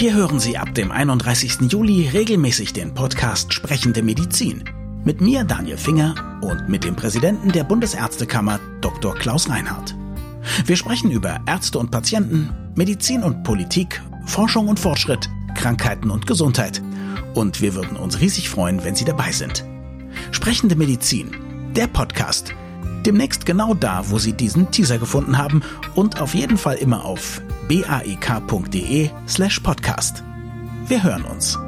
hier hören Sie ab dem 31. Juli regelmäßig den Podcast Sprechende Medizin. Mit mir Daniel Finger und mit dem Präsidenten der Bundesärztekammer Dr. Klaus Reinhardt. Wir sprechen über Ärzte und Patienten, Medizin und Politik, Forschung und Fortschritt, Krankheiten und Gesundheit. Und wir würden uns riesig freuen, wenn Sie dabei sind. Sprechende Medizin, der Podcast. Demnächst genau da, wo Sie diesen Teaser gefunden haben und auf jeden Fall immer auf baek.de slash podcast. Wir hören uns.